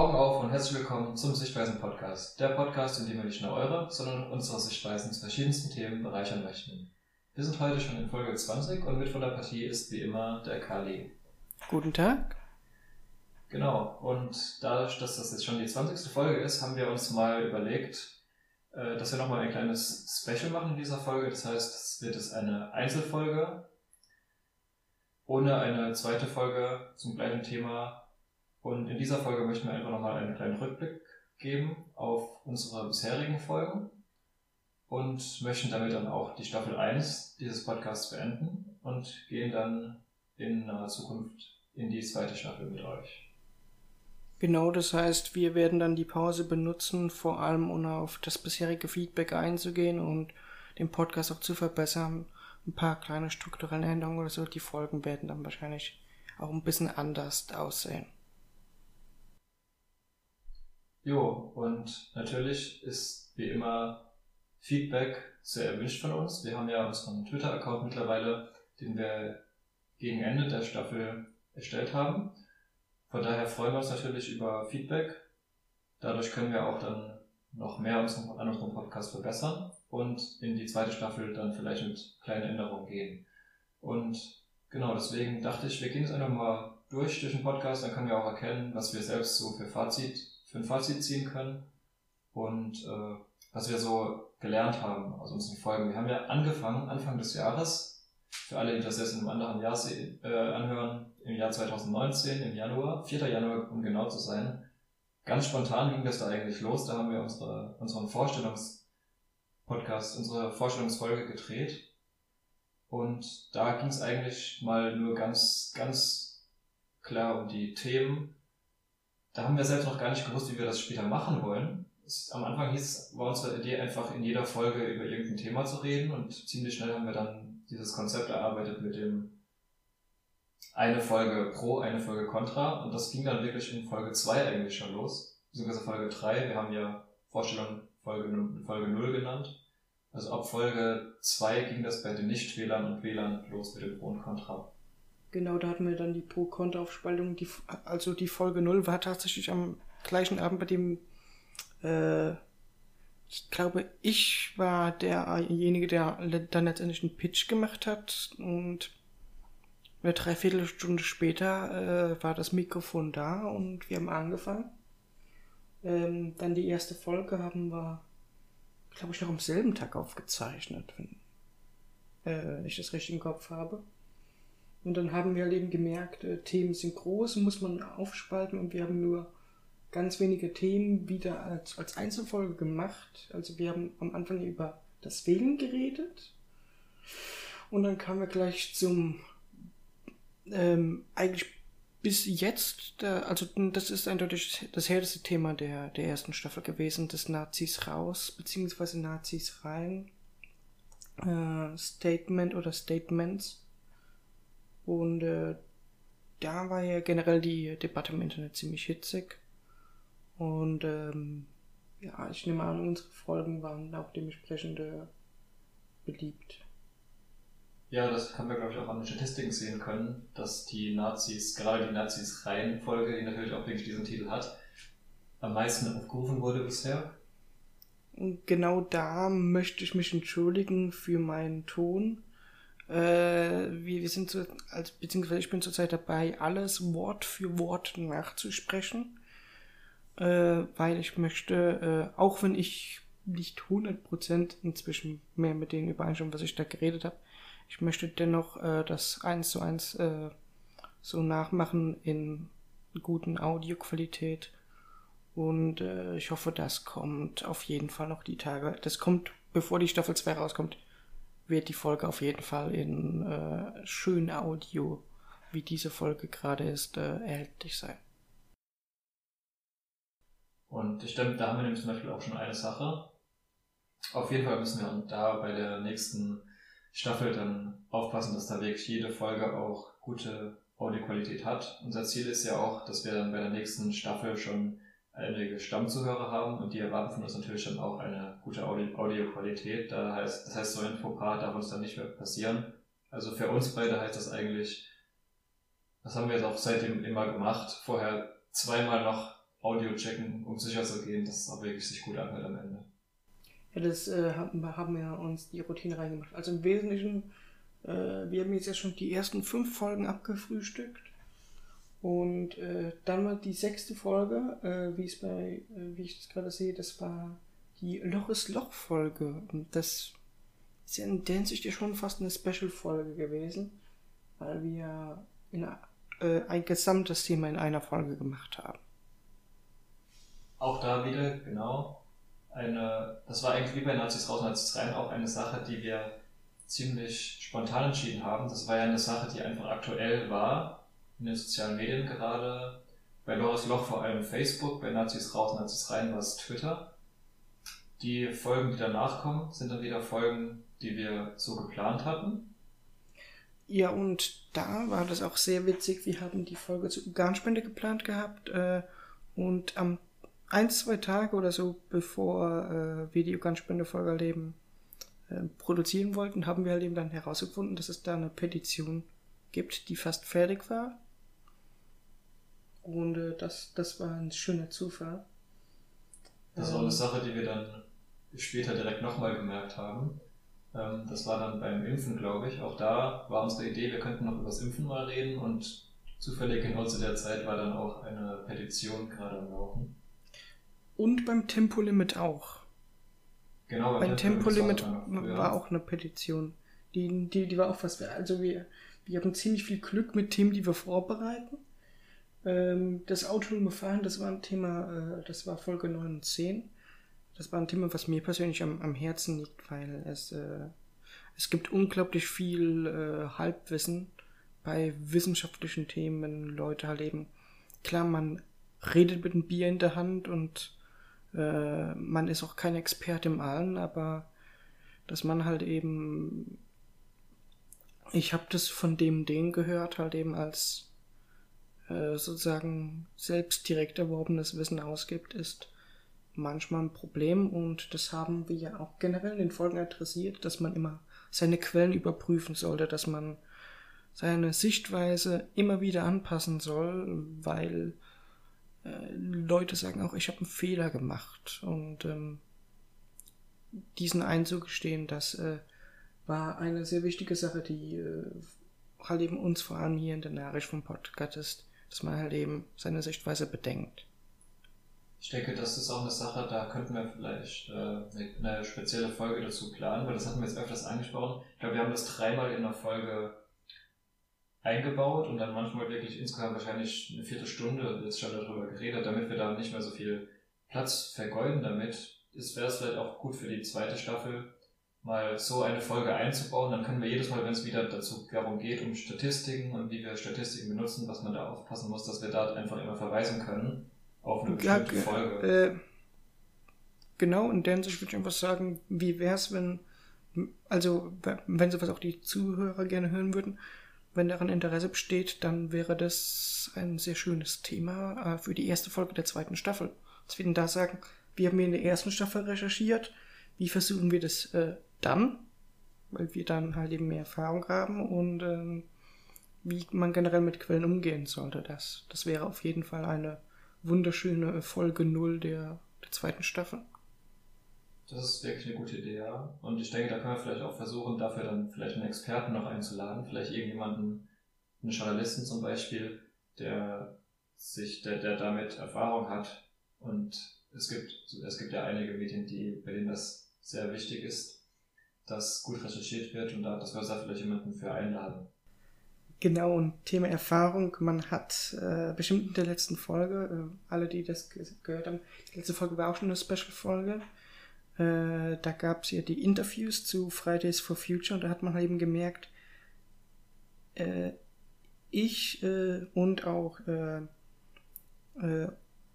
Augen auf und herzlich willkommen zum Sichtweisen Podcast. Der Podcast, in dem wir nicht nur eure, sondern unsere Sichtweisen zu verschiedensten Themen bereichern möchten. Wir sind heute schon in Folge 20 und mit von der Partie ist wie immer der Kali. Guten Tag. Genau, und dadurch, dass das jetzt schon die 20. Folge ist, haben wir uns mal überlegt, äh, dass wir nochmal ein kleines Special machen in dieser Folge. Das heißt, es wird es eine Einzelfolge ohne eine zweite Folge zum gleichen Thema und in dieser Folge möchten wir einfach nochmal einen kleinen Rückblick geben auf unsere bisherigen Folgen und möchten damit dann auch die Staffel 1 dieses Podcasts beenden und gehen dann in naher Zukunft in die zweite Staffel mit euch. Genau, das heißt, wir werden dann die Pause benutzen, vor allem um auf das bisherige Feedback einzugehen und den Podcast auch zu verbessern. Ein paar kleine strukturelle Änderungen oder so. Die Folgen werden dann wahrscheinlich auch ein bisschen anders aussehen. Jo, und natürlich ist wie immer Feedback sehr erwünscht von uns. Wir haben ja unseren Twitter-Account mittlerweile, den wir gegen Ende der Staffel erstellt haben. Von daher freuen wir uns natürlich über Feedback. Dadurch können wir auch dann noch mehr an unserem Podcast verbessern und in die zweite Staffel dann vielleicht mit kleinen Änderungen gehen. Und genau deswegen dachte ich, wir gehen jetzt einfach mal durch durch den Podcast, dann können wir auch erkennen, was wir selbst so für Fazit für ein Fazit ziehen können und äh, was wir so gelernt haben aus unseren Folgen. Wir haben ja angefangen, Anfang des Jahres, für alle, die das jetzt in einem anderen Jahr äh, anhören, im Jahr 2019, im Januar, 4. Januar, um genau zu sein. Ganz spontan ging das da eigentlich los. Da haben wir unsere, unseren Vorstellungspodcast, unsere Vorstellungsfolge gedreht. Und da ging es eigentlich mal nur ganz, ganz klar um die Themen, da haben wir selbst noch gar nicht gewusst, wie wir das später machen wollen. Am Anfang hieß, war unsere Idee einfach in jeder Folge über irgendein Thema zu reden und ziemlich schnell haben wir dann dieses Konzept erarbeitet mit dem eine Folge pro, eine Folge contra und das ging dann wirklich in Folge 2 eigentlich schon los, beziehungsweise Folge 3. Wir haben ja Vorstellung Folge, Folge 0 genannt. Also ab Folge 2 ging das bei den Nicht-Wählern und Wählern los mit dem Pro und Contra. Genau, da hatten wir dann die Pro-Kontra-Aufspaltung. Die, also die Folge 0 war tatsächlich am gleichen Abend, bei dem äh, ich glaube, ich war derjenige, der dann letztendlich einen Pitch gemacht hat und eine Dreiviertelstunde später äh, war das Mikrofon da und wir haben angefangen. Ähm, dann die erste Folge haben wir, glaube ich, noch am selben Tag aufgezeichnet, wenn äh, ich das richtig im Kopf habe. Und dann haben wir halt eben gemerkt, äh, Themen sind groß, muss man aufspalten und wir haben nur ganz wenige Themen wieder als, als Einzelfolge gemacht. Also wir haben am Anfang über das Wählen geredet und dann kamen wir gleich zum ähm, eigentlich bis jetzt, der, also das ist eindeutig das härteste Thema der, der ersten Staffel gewesen, des Nazis raus, beziehungsweise Nazis rein. Äh, Statement oder Statements. Und äh, da war ja generell die Debatte im Internet ziemlich hitzig. Und ähm, ja, ich nehme an, unsere Folgen waren auch dementsprechend äh, beliebt. Ja, das haben wir, glaube ich, auch an den Statistiken sehen können, dass die Nazis, gerade die Nazis-Reihenfolge, die natürlich auch wirklich diesen Titel hat, am meisten aufgerufen wurde bisher. Und genau da möchte ich mich entschuldigen für meinen Ton. Äh, wir, wir sind so, als, beziehungsweise ich bin zurzeit dabei, alles Wort für Wort nachzusprechen, äh, weil ich möchte, äh, auch wenn ich nicht 100% inzwischen mehr mit denen übereinstimme, was ich da geredet habe, ich möchte dennoch äh, das eins zu eins äh, so nachmachen in guten Audioqualität. Und äh, ich hoffe, das kommt auf jeden Fall noch die Tage. Das kommt, bevor die Staffel 2 rauskommt, wird die Folge auf jeden Fall in äh, schön Audio, wie diese Folge gerade ist, äh, erhältlich sein. Und ich denke, da haben wir zum Beispiel auch schon eine Sache. Auf jeden Fall müssen wir da bei der nächsten Staffel dann aufpassen, dass da wirklich jede Folge auch gute Audioqualität hat. Unser Ziel ist ja auch, dass wir dann bei der nächsten Staffel schon einige Stammzuhörer haben und die erwarten von uns natürlich dann auch eine gute Audioqualität. Da heißt, das heißt, so ein Fauxpas darf uns dann nicht mehr passieren. Also für uns beide heißt das eigentlich, das haben wir jetzt auch seitdem immer gemacht, vorher zweimal noch Audio checken, um sicher zu gehen, dass es auch wirklich sich gut anhört am Ende. Ja, das äh, haben, wir uns die Routine reingemacht. Also im Wesentlichen, äh, wir haben jetzt ja schon die ersten fünf Folgen abgefrühstückt. Und äh, dann war die sechste Folge, äh, wie bei, äh, wie ich das gerade sehe, das war die Loch ist Loch Folge. Und das ist ja in der Hinsicht schon fast eine Special-Folge gewesen, weil wir in, äh, ein gesamtes Thema in einer Folge gemacht haben. Auch da wieder, genau, eine, das war eigentlich wie bei Nazis raus, Nazis rein, auch eine Sache, die wir ziemlich spontan entschieden haben. Das war ja eine Sache, die einfach aktuell war, in den sozialen Medien gerade. Bei Loris Loch vor allem Facebook, bei Nazis raus, Nazis rein war es Twitter. Die Folgen, die danach kommen, sind dann wieder Folgen, die wir so geplant hatten. Ja, und da war das auch sehr witzig. Wir haben die Folge zur Organspende geplant gehabt äh, und am ein, zwei Tage oder so, bevor äh, wir die Organspendefolge halt eben äh, produzieren wollten, haben wir halt eben dann herausgefunden, dass es da eine Petition gibt, die fast fertig war. Und äh, das, das war ein schöner Zufall. Das ist auch eine Sache, die wir dann später direkt nochmal gemerkt haben. Ähm, das war dann beim Impfen, glaube ich. Auch da war unsere Idee, wir könnten noch über das Impfen mal reden und zufällig genau zu der Zeit war dann auch eine Petition gerade am Laufen. Und beim Tempolimit auch. Genau, beim Tempolimit Tempo war auch eine Petition. Die, die, die war auch was. Also wir, wir haben ziemlich viel Glück mit Themen, die wir vorbereiten. Ähm, das autonome Fahren, das war ein Thema, äh, das war Folge 9 und 10 das war ein Thema, was mir persönlich am, am Herzen liegt, weil es, äh, es gibt unglaublich viel äh, Halbwissen bei wissenschaftlichen Themen. Leute halt eben, klar, man redet mit einem Bier in der Hand und äh, man ist auch kein Experte im Allen, aber dass man halt eben, ich habe das von dem den gehört, halt eben als äh, sozusagen selbst direkt erworbenes Wissen ausgibt, ist manchmal ein Problem. Und das haben wir ja auch generell in den Folgen adressiert, dass man immer seine Quellen überprüfen sollte, dass man seine Sichtweise immer wieder anpassen soll, weil äh, Leute sagen auch, ich habe einen Fehler gemacht. Und ähm, diesen einzugestehen, das äh, war eine sehr wichtige Sache, die äh, halt eben uns vor allem hier in der Nachricht vom Podcast ist, dass man halt eben seine Sichtweise bedenkt. Ich denke, das ist auch eine Sache, da könnten wir vielleicht äh, eine spezielle Folge dazu planen, weil das hatten wir jetzt öfters angesprochen. Ich glaube, wir haben das dreimal in der Folge eingebaut und dann manchmal wirklich insgesamt wahrscheinlich eine Viertelstunde jetzt schon darüber geredet, damit wir da nicht mehr so viel Platz vergeuden damit. Es wäre es vielleicht auch gut für die zweite Staffel, mal so eine Folge einzubauen. Dann können wir jedes Mal, wenn es wieder dazu darum geht, um Statistiken und wie wir Statistiken benutzen, was man da aufpassen muss, dass wir da einfach immer verweisen können auf eine bestimmte ja, Folge. Äh, genau, der Hinsicht würde ich einfach sagen, wie wäre es, wenn, also wenn sowas auch die Zuhörer gerne hören würden, wenn daran Interesse besteht, dann wäre das ein sehr schönes Thema äh, für die erste Folge der zweiten Staffel. Dass wir denn da sagen, wir haben hier in der ersten Staffel recherchiert, wie versuchen wir das äh, dann, weil wir dann halt eben mehr Erfahrung haben und äh, wie man generell mit Quellen umgehen sollte. Das, das wäre auf jeden Fall eine wunderschöne Folge 0 der, der zweiten Staffel. Das ist wirklich eine gute Idee, ja. Und ich denke, da können wir vielleicht auch versuchen, dafür dann vielleicht einen Experten noch einzuladen, vielleicht irgendjemanden, einen Journalisten zum Beispiel, der sich, der, der damit Erfahrung hat. Und es gibt, es gibt ja einige Medien, die, bei denen das sehr wichtig ist, dass gut recherchiert wird und da, dass wir da vielleicht jemanden für einladen. Genau, und Thema Erfahrung. Man hat äh, bestimmt in der letzten Folge, äh, alle, die das gehört haben, die letzte Folge war auch schon eine Special-Folge. Äh, da gab es ja die Interviews zu Fridays for Future und da hat man halt eben gemerkt, äh, ich äh, und auch äh,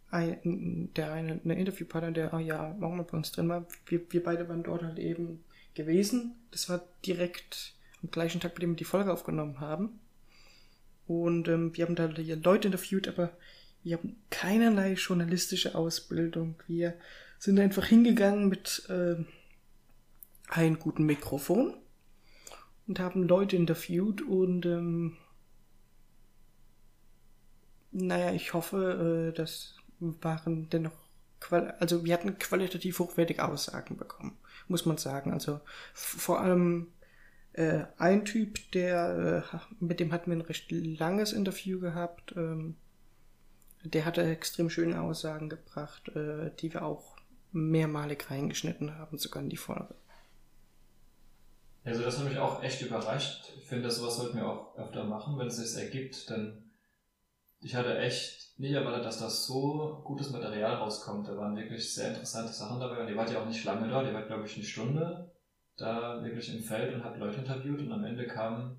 ein, der eine, eine Interviewpartner, der oh ja auch mal bei uns drin war, wir, wir beide waren dort halt eben gewesen. Das war direkt am gleichen Tag, bei dem wir die Folge aufgenommen haben. Und ähm, wir haben da Leute interviewt, aber wir haben keinerlei journalistische Ausbildung. Wir sind einfach hingegangen mit äh, einem guten Mikrofon und haben Leute interviewt und ähm, naja, ich hoffe, äh, dass waren dennoch, also wir hatten qualitativ hochwertige Aussagen bekommen, muss man sagen. Also vor allem äh, ein Typ, der, äh, mit dem hatten wir ein recht langes Interview gehabt, ähm, der hatte extrem schöne Aussagen gebracht, äh, die wir auch mehrmalig reingeschnitten haben, sogar in die Folge. Also das hat mich auch echt überrascht. Ich finde, sowas sollten wir auch öfter machen, wenn es sich ergibt, denn ich hatte echt nicht erwartet, dass das so gutes Material rauskommt. Da waren wirklich sehr interessante Sachen dabei und ihr wart ja auch nicht lange da, ihr wart glaube ich eine Stunde da wirklich im Feld und habt Leute interviewt und am Ende kam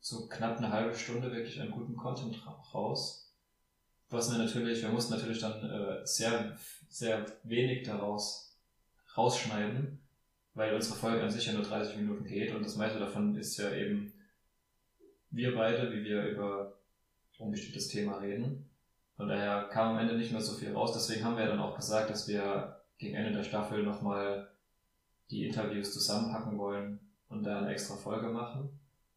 so knapp eine halbe Stunde wirklich einen guten Content raus. Was wir natürlich, wir mussten natürlich dann äh, sehr, sehr wenig daraus rausschneiden, weil unsere Folge an sich ja nur 30 Minuten geht und das meiste davon ist ja eben wir beide, wie wir über ein bestimmtes Thema reden. Von daher kam am Ende nicht mehr so viel raus. Deswegen haben wir dann auch gesagt, dass wir gegen Ende der Staffel nochmal die Interviews zusammenpacken wollen und da eine extra Folge machen.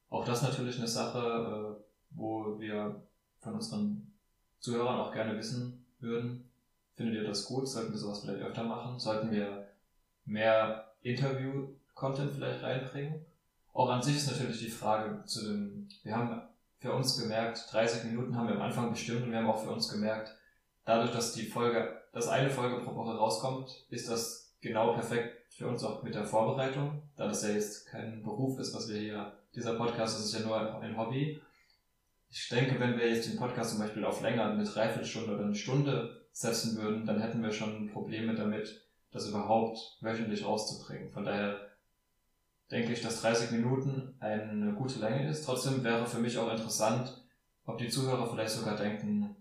Auch das natürlich eine Sache, äh, wo wir von unseren Zuhörern auch gerne wissen würden. Findet ihr das gut? Sollten wir sowas vielleicht öfter machen? Sollten wir mehr Interview-Content vielleicht reinbringen. Auch an sich ist natürlich die Frage zu dem, wir haben für uns gemerkt, 30 Minuten haben wir am Anfang bestimmt und wir haben auch für uns gemerkt, dadurch, dass die Folge, dass eine Folge pro Woche rauskommt, ist das genau perfekt für uns auch mit der Vorbereitung, da das ja jetzt kein Beruf ist, was wir hier, dieser Podcast das ist ja nur ein Hobby. Ich denke, wenn wir jetzt den Podcast zum Beispiel auf länger, eine Dreiviertelstunde oder eine Stunde setzen würden, dann hätten wir schon Probleme damit, das überhaupt wöchentlich rauszubringen. Von daher denke ich, dass 30 Minuten eine gute Länge ist. Trotzdem wäre für mich auch interessant, ob die Zuhörer vielleicht sogar denken,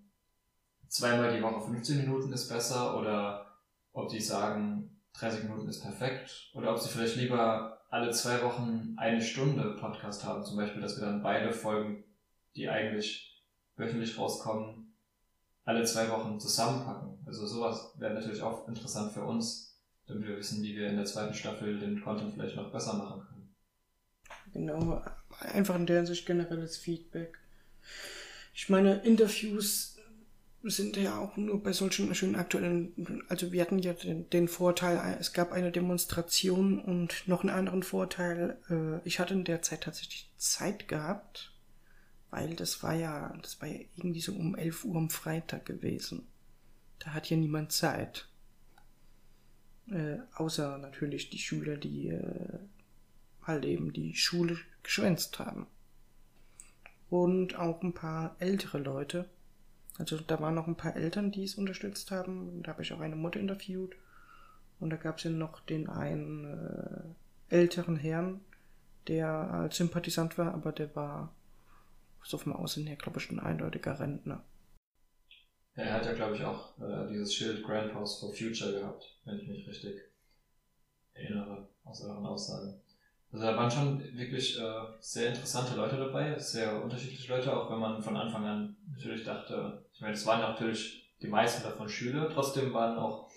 zweimal die Woche 15 Minuten ist besser oder ob die sagen, 30 Minuten ist perfekt oder ob sie vielleicht lieber alle zwei Wochen eine Stunde Podcast haben. Zum Beispiel, dass wir dann beide Folgen, die eigentlich wöchentlich rauskommen, alle zwei Wochen zusammenpacken. Also sowas wäre natürlich auch interessant für uns, damit wir wissen, wie wir in der zweiten Staffel den Content vielleicht noch besser machen können. Genau, einfach in der Hinsicht generelles Feedback. Ich meine, Interviews sind ja auch nur bei solchen schönen aktuellen, also wir hatten ja den, den, Vorteil, es gab eine Demonstration und noch einen anderen Vorteil, äh, ich hatte in der Zeit tatsächlich Zeit gehabt, weil das war ja, das war ja irgendwie so um 11 Uhr am Freitag gewesen. Da hat ja niemand Zeit. Äh, außer natürlich die Schüler, die äh, halt eben die Schule geschwänzt haben. Und auch ein paar ältere Leute. Also da waren noch ein paar Eltern, die es unterstützt haben. Da habe ich auch eine Mutter interviewt. Und da gab es ja noch den einen äh, älteren Herrn, der als Sympathisant war, aber der war so vom Aussehen her, glaube ich, ein eindeutiger Rentner. Er hat ja, glaube ich, auch äh, dieses Schild Grandpas for Future gehabt, wenn ich mich richtig erinnere aus euren Aussagen. Also da waren schon wirklich äh, sehr interessante Leute dabei, sehr unterschiedliche Leute, auch wenn man von Anfang an natürlich dachte, ich meine, es waren natürlich die meisten davon Schüler, trotzdem waren auch,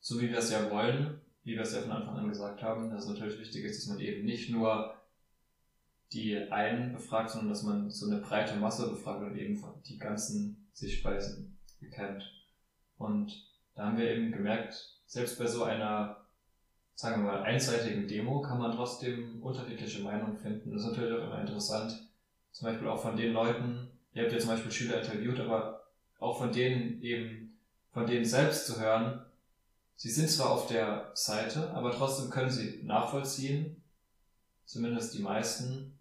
so wie wir es ja wollen, wie wir es ja von Anfang an gesagt haben, dass es natürlich wichtig ist, dass man eben nicht nur die einen befragt, sondern dass man so eine breite Masse befragt und eben die ganzen Sichtweisen kennt. Und da haben wir eben gemerkt, selbst bei so einer, sagen wir mal, einseitigen Demo kann man trotzdem unterschiedliche Meinungen finden. Das ist natürlich auch immer interessant. Zum Beispiel auch von den Leuten, ihr habt ja zum Beispiel Schüler interviewt, aber auch von denen eben, von denen selbst zu hören, sie sind zwar auf der Seite, aber trotzdem können sie nachvollziehen, zumindest die meisten,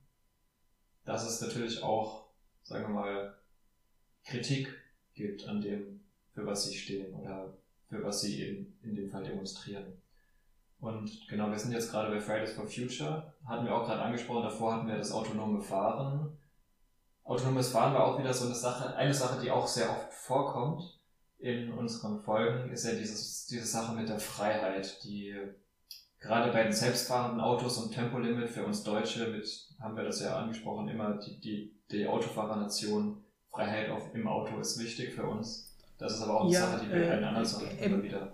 dass es natürlich auch, sagen wir mal, Kritik gibt an dem, für was sie stehen oder für was sie eben in dem Fall demonstrieren. Und genau, wir sind jetzt gerade bei Fridays for Future, hatten wir auch gerade angesprochen, davor hatten wir das autonome Fahren. Autonomes Fahren war auch wieder so eine Sache, eine Sache, die auch sehr oft vorkommt in unseren Folgen, ist ja dieses, diese Sache mit der Freiheit, die gerade bei den selbstfahrenden Autos und Tempolimit für uns Deutsche mit, haben wir das ja angesprochen, immer die, die, die Autofahrernation, Freiheit auf, im Auto ist wichtig für uns. Das ist aber auch eine ja, Sache, die wir äh, in anderen Sachen äh, immer wieder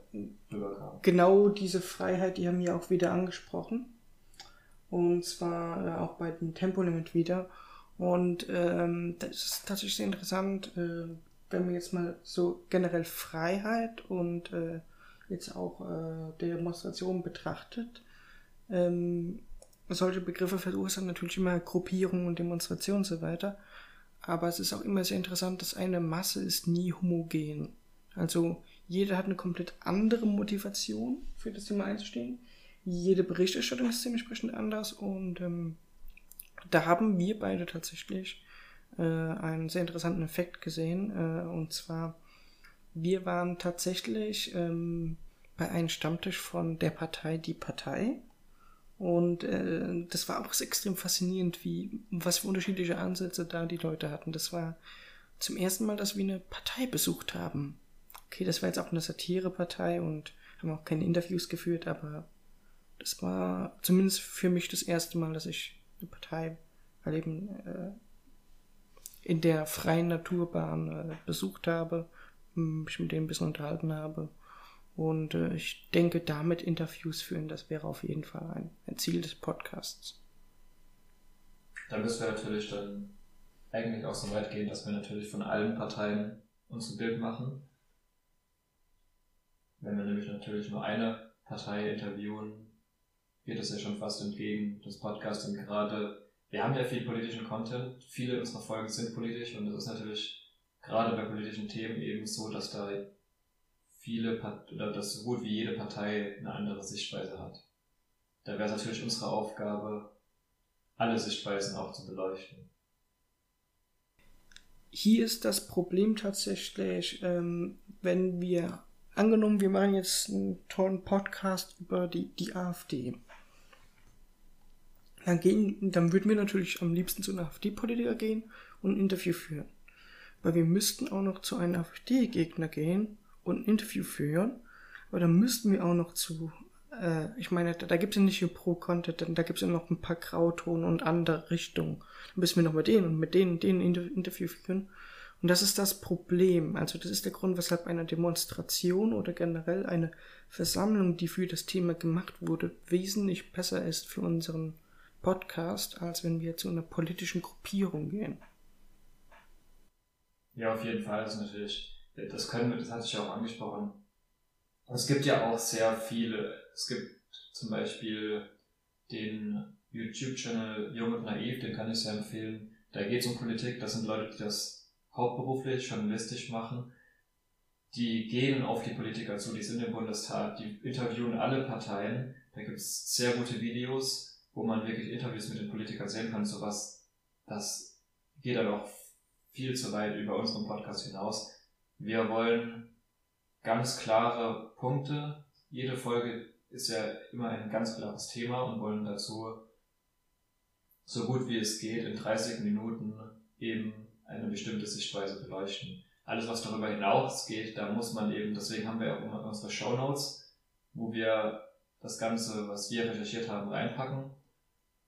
rüberkamen. Genau diese Freiheit, die haben wir auch wieder angesprochen. Und zwar äh, auch bei dem Tempolimit wieder. Und ähm, das ist tatsächlich sehr interessant. Äh, wenn man jetzt mal so generell Freiheit und äh, jetzt auch äh, Demonstrationen betrachtet, ähm, solche Begriffe verursachen natürlich immer Gruppierungen und Demonstrationen und so weiter. Aber es ist auch immer sehr interessant, dass eine Masse ist nie homogen. Also jeder hat eine komplett andere Motivation für das Thema einzustehen. Jede Berichterstattung ist dementsprechend anders und ähm, da haben wir beide tatsächlich äh, einen sehr interessanten Effekt gesehen. Äh, und zwar, wir waren tatsächlich ähm, bei einem Stammtisch von der Partei Die Partei. Und äh, das war auch extrem faszinierend, wie was für unterschiedliche Ansätze da die Leute hatten. Das war zum ersten Mal, dass wir eine Partei besucht haben. Okay, das war jetzt auch eine Satirepartei und haben auch keine Interviews geführt, aber das war zumindest für mich das erste Mal, dass ich eine Partei erleben äh, in der freien Naturbahn äh, besucht habe, mich mit denen ein bisschen unterhalten habe und äh, ich denke, damit Interviews führen, das wäre auf jeden Fall ein, ein Ziel des Podcasts. Da müssen wir natürlich dann eigentlich auch so weit gehen, dass wir natürlich von allen Parteien uns ein Bild machen. Wenn wir nämlich natürlich nur eine Partei interviewen, geht es ja schon fast entgegen des Podcasts und gerade, wir haben ja viel politischen Content, viele unserer Folgen sind politisch und es ist natürlich gerade bei politischen Themen eben so, dass da viele Part oder dass so gut wie jede Partei eine andere Sichtweise hat. Da wäre es natürlich unsere Aufgabe, alle Sichtweisen auch zu beleuchten. Hier ist das Problem tatsächlich, ähm, wenn wir angenommen, wir machen jetzt einen tollen Podcast über die, die AfD. Dann, gehen, dann würden wir natürlich am liebsten zu einem AfD-Politiker gehen und ein Interview führen. Weil wir müssten auch noch zu einem AfD-Gegner gehen und ein Interview führen. Aber dann müssten wir auch noch zu, äh, ich meine, da, da gibt es ja nicht nur Pro-Content, da gibt es ja noch ein paar Grauton und andere Richtungen. Dann müssen wir noch mit denen und mit denen, denen Inter Interview führen. Und das ist das Problem. Also das ist der Grund, weshalb eine Demonstration oder generell eine Versammlung, die für das Thema gemacht wurde, wesentlich besser ist für unseren Podcast, als wenn wir zu einer politischen Gruppierung gehen. Ja, auf jeden Fall. Ist natürlich das können wir, das hatte ich ja auch angesprochen. Es gibt ja auch sehr viele, es gibt zum Beispiel den YouTube-Channel Jung und Naiv, den kann ich sehr empfehlen. Da geht es um Politik, das sind Leute, die das hauptberuflich, journalistisch machen. Die gehen auf die Politiker zu, die sind im Bundestag, die interviewen alle Parteien. Da gibt es sehr gute Videos, wo man wirklich Interviews mit den Politikern sehen kann. Sowas, das geht dann auch viel zu weit über unseren Podcast hinaus. Wir wollen ganz klare Punkte. Jede Folge ist ja immer ein ganz klares Thema und wollen dazu so gut wie es geht in 30 Minuten eben eine bestimmte Sichtweise beleuchten. Alles, was darüber hinausgeht, da muss man eben, deswegen haben wir auch immer unsere Show Notes, wo wir das Ganze, was wir recherchiert haben, reinpacken.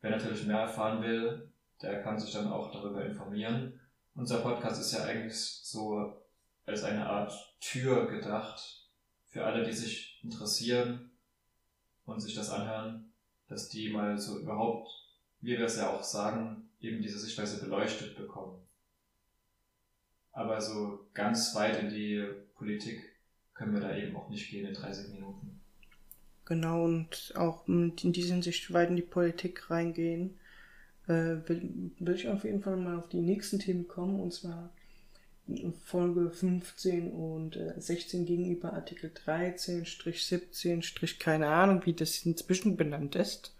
Wer natürlich mehr erfahren will, der kann sich dann auch darüber informieren. Unser Podcast ist ja eigentlich so als eine Art Tür gedacht für alle, die sich interessieren und sich das anhören, dass die mal so überhaupt, wie wir es ja auch sagen, eben diese Sichtweise beleuchtet bekommen. Aber so ganz weit in die Politik können wir da eben auch nicht gehen in 30 Minuten. Genau, und auch in dieser Hinsicht weit in die Politik reingehen, äh, will, will ich auf jeden Fall mal auf die nächsten Themen kommen, und zwar Folge 15 und äh, 16 gegenüber Artikel 13, 17, keine Ahnung, wie das inzwischen benannt ist.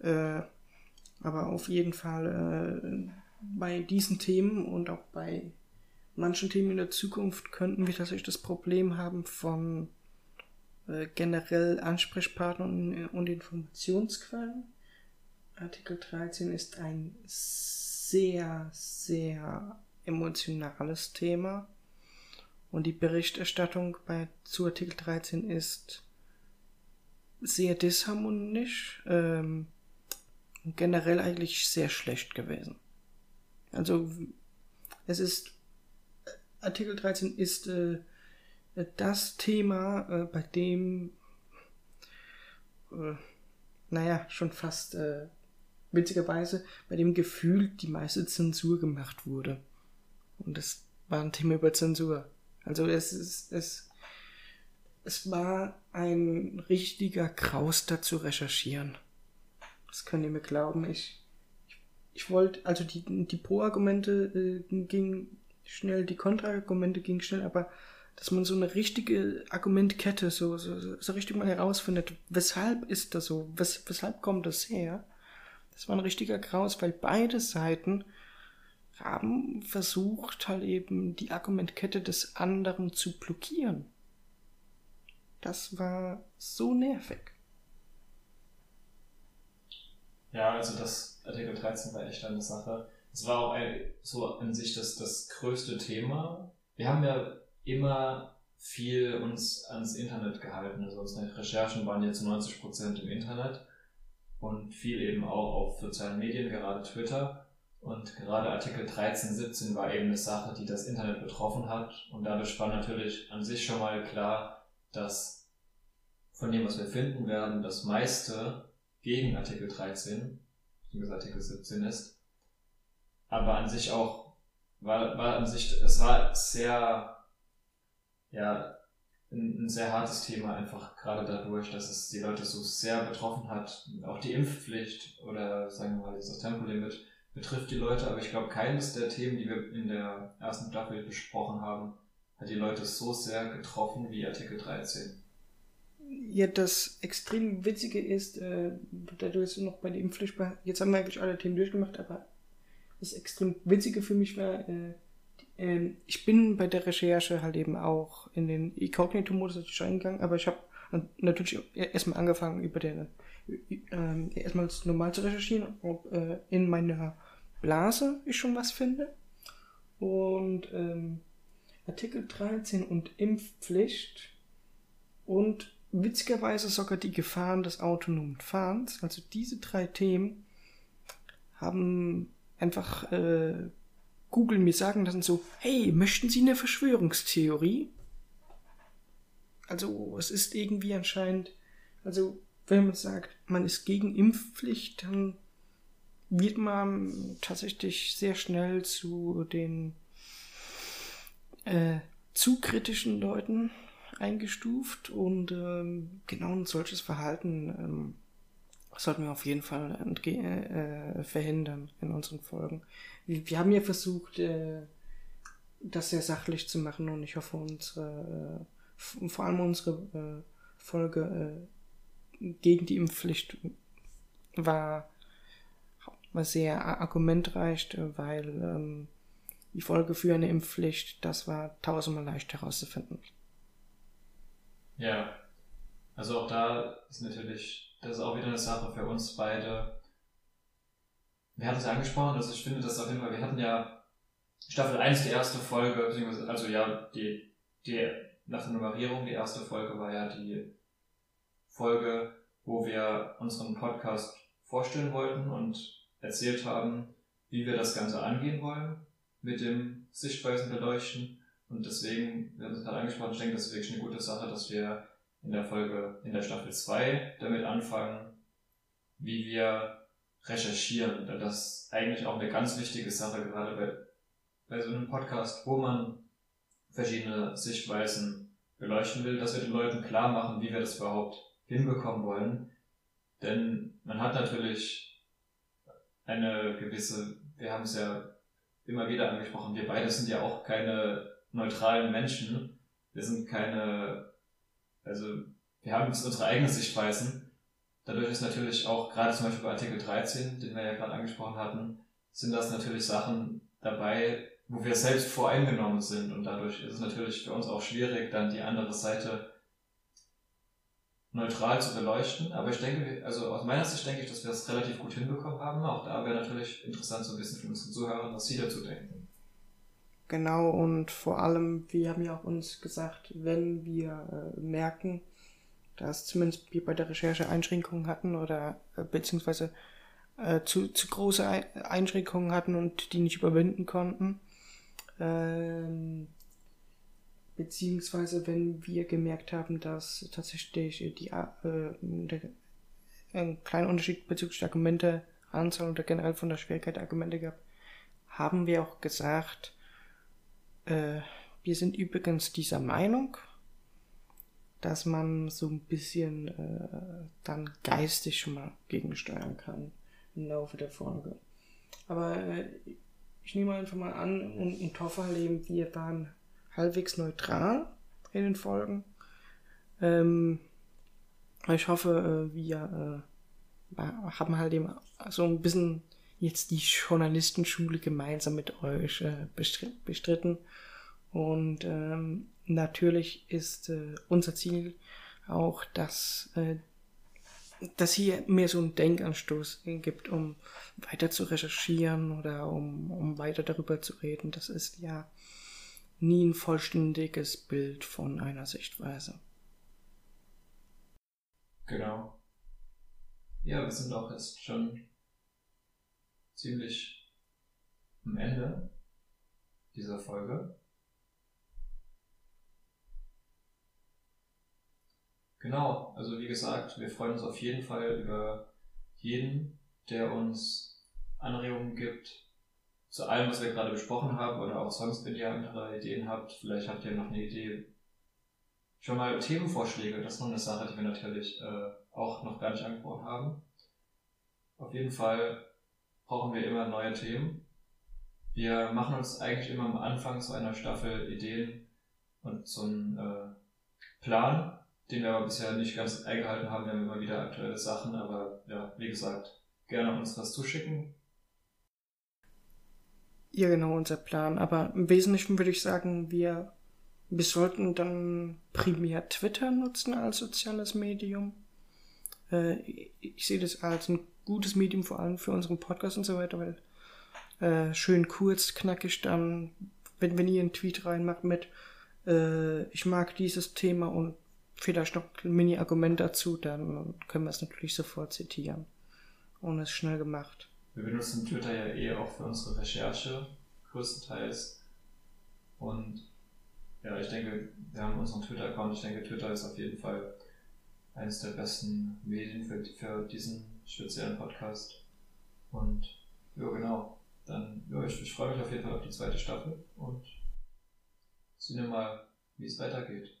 Äh, aber auf jeden Fall äh, bei diesen Themen und auch bei manchen Themen in der Zukunft könnten wir tatsächlich das Problem haben von äh, generell Ansprechpartnern und Informationsquellen. Artikel 13 ist ein sehr, sehr emotionales Thema. Und die Berichterstattung bei, zu Artikel 13 ist sehr disharmonisch ähm, und generell eigentlich sehr schlecht gewesen. Also es ist Artikel 13 ist äh, das Thema, äh, bei dem äh, naja, schon fast äh, witzigerweise, bei dem Gefühl die meiste Zensur gemacht wurde. Und das war ein Thema über Zensur. Also es ist, es, es war ein richtiger Kraus da zu recherchieren. Das könnt ihr mir glauben. Ich, ich, ich wollte, also die, die Pro-Argumente äh, gingen schnell, die Kontra-Argumente gingen schnell, aber dass man so eine richtige Argumentkette so, so, so richtig mal herausfindet, weshalb ist das so, wes, weshalb kommt das her, das war ein richtiger Kraus, weil beide Seiten haben versucht, halt eben die Argumentkette des anderen zu blockieren. Das war so nervig. Ja, also das Artikel 13 war echt eine Sache. Es war auch ein, so an sich das, das größte Thema. Wir haben ja immer viel uns ans Internet gehalten. Also unsere Recherchen waren jetzt 90 Prozent im Internet und viel eben auch auf sozialen Medien, gerade Twitter. Und gerade Artikel 13, 17 war eben eine Sache, die das Internet betroffen hat. Und dadurch war natürlich an sich schon mal klar, dass von dem, was wir finden werden, das meiste gegen Artikel 13, beziehungsweise Artikel 17 ist. Aber an sich auch, war, war an sich, es war sehr, ja, ein, ein sehr hartes Thema, einfach gerade dadurch, dass es die Leute so sehr betroffen hat. Auch die Impfpflicht oder sagen wir mal das Tempolimit betrifft die Leute, aber ich glaube, keines der Themen, die wir in der ersten Staffel besprochen haben, hat die Leute so sehr getroffen wie Artikel 13. Ja, das extrem Witzige ist, äh, da du jetzt noch bei der Impfpflicht jetzt haben wir eigentlich alle Themen durchgemacht, aber das extrem Witzige für mich war, äh, ähm, ich bin bei der Recherche halt eben auch in den Incognito-Modus natürlich reingegangen, aber ich habe natürlich erstmal angefangen, über den, äh, erstmal normal zu recherchieren, ob äh, in meiner Blase ich schon was finde. Und ähm, Artikel 13 und Impfpflicht und witzigerweise sogar die Gefahren des autonomen Fahrens. Also diese drei Themen haben einfach äh, Google mir sagen lassen, so, hey, möchten Sie eine Verschwörungstheorie? Also es ist irgendwie anscheinend, also wenn man sagt, man ist gegen Impfpflicht, dann wird man tatsächlich sehr schnell zu den äh, zu kritischen Leuten eingestuft und ähm, genau ein solches Verhalten ähm, sollten wir auf jeden Fall äh, verhindern in unseren Folgen. Wir, wir haben ja versucht, äh, das sehr sachlich zu machen und ich hoffe, unsere, äh, vor allem unsere äh, Folge äh, gegen die Impfpflicht war, war sehr argumentreich, weil ähm, die Folge für eine Impfpflicht, das war tausendmal leicht herauszufinden. Ja, also auch da ist natürlich, das ist auch wieder eine Sache für uns beide. Wir hatten es ja angesprochen, also ich finde das auf jeden Fall, wir hatten ja Staffel 1 die erste Folge, also ja, die, die, nach der Nummerierung, die erste Folge war ja die Folge, wo wir unseren Podcast vorstellen wollten und erzählt haben, wie wir das Ganze angehen wollen mit dem Sichtweisen beleuchten. Und deswegen, wir haben es gerade angesprochen, ich denke, das ist wirklich eine gute Sache, dass wir in der Folge, in der Staffel 2 damit anfangen, wie wir recherchieren. Das ist eigentlich auch eine ganz wichtige Sache, gerade bei, bei so einem Podcast, wo man verschiedene Sichtweisen beleuchten will, dass wir den Leuten klar machen, wie wir das überhaupt hinbekommen wollen. Denn man hat natürlich eine gewisse, wir haben es ja immer wieder angesprochen, wir beide sind ja auch keine neutralen Menschen. Wir sind keine also wir haben jetzt unsere eigenen Sichtweisen. Dadurch ist natürlich auch, gerade zum Beispiel bei Artikel 13, den wir ja gerade angesprochen hatten, sind das natürlich Sachen dabei, wo wir selbst voreingenommen sind. Und dadurch ist es natürlich für uns auch schwierig, dann die andere Seite neutral zu beleuchten. Aber ich denke, also aus meiner Sicht denke ich, dass wir das relativ gut hinbekommen haben. Auch da wäre natürlich interessant, so ein bisschen für unsere Zuhörer, was sie dazu denken. Genau, und vor allem, wir haben ja auch uns gesagt, wenn wir äh, merken, dass zumindest wir bei der Recherche Einschränkungen hatten oder äh, beziehungsweise äh, zu, zu große Einschränkungen hatten und die nicht überwinden konnten, ähm, beziehungsweise wenn wir gemerkt haben, dass tatsächlich die äh, der, ein kleiner Unterschied bezüglich der Argumente, Anzahl oder generell von der Schwierigkeit der Argumente gab, haben wir auch gesagt, Äh, wir sind übrigens dieser Meinung, dass man so ein bisschen äh, dann geistig schon mal gegensteuern kann im Laufe der Folge. Aber äh, ich nehme einfach mal an und, und hoffe halt wir waren halbwegs neutral in den Folgen. Ähm, ich hoffe, äh, wir äh, haben halt eben so ein bisschen jetzt die Journalistenschule gemeinsam mit euch äh, bestritten. Und ähm, natürlich ist äh, unser Ziel auch, dass, äh, dass hier mehr so einen Denkanstoß gibt, um weiter zu recherchieren oder um, um weiter darüber zu reden. Das ist ja nie ein vollständiges Bild von einer Sichtweise. Genau. Ja, wir sind auch jetzt schon ziemlich am Ende dieser Folge. Genau, also wie gesagt, wir freuen uns auf jeden Fall über jeden, der uns Anregungen gibt zu allem, was wir gerade besprochen haben oder auch sonst, wenn ihr andere Ideen habt. Vielleicht habt ihr noch eine Idee. Schon mal Themenvorschläge, das ist noch eine Sache, die wir natürlich äh, auch noch gar nicht angesprochen haben. Auf jeden Fall brauchen wir immer neue Themen. Wir machen uns eigentlich immer am Anfang so einer Staffel Ideen und so einen äh, Plan, den wir aber bisher nicht ganz eingehalten haben. Wir haben immer wieder aktuelle Sachen, aber ja, wie gesagt, gerne uns was zuschicken. Ja, genau, unser Plan. Aber im Wesentlichen würde ich sagen, wir, wir sollten dann primär Twitter nutzen als soziales Medium. Äh, ich sehe das als ein gutes Medium, vor allem für unseren Podcast und so weiter, weil äh, schön kurz, knackig dann, wenn, wenn ihr einen Tweet reinmacht mit, äh, ich mag dieses Thema und vielleicht noch ein Mini-Argument dazu, dann können wir es natürlich sofort zitieren. Und es ist schnell gemacht. Wir benutzen Twitter ja eh auch für unsere Recherche, größtenteils. Und ja, ich denke, wir haben unseren Twitter-Account. Ich denke, Twitter ist auf jeden Fall eines der besten Medien für, für diesen speziellen Podcast. Und ja, genau. Dann, ja, ich, ich freue mich auf jeden Fall auf die zweite Staffel und sehen wir mal, wie es weitergeht.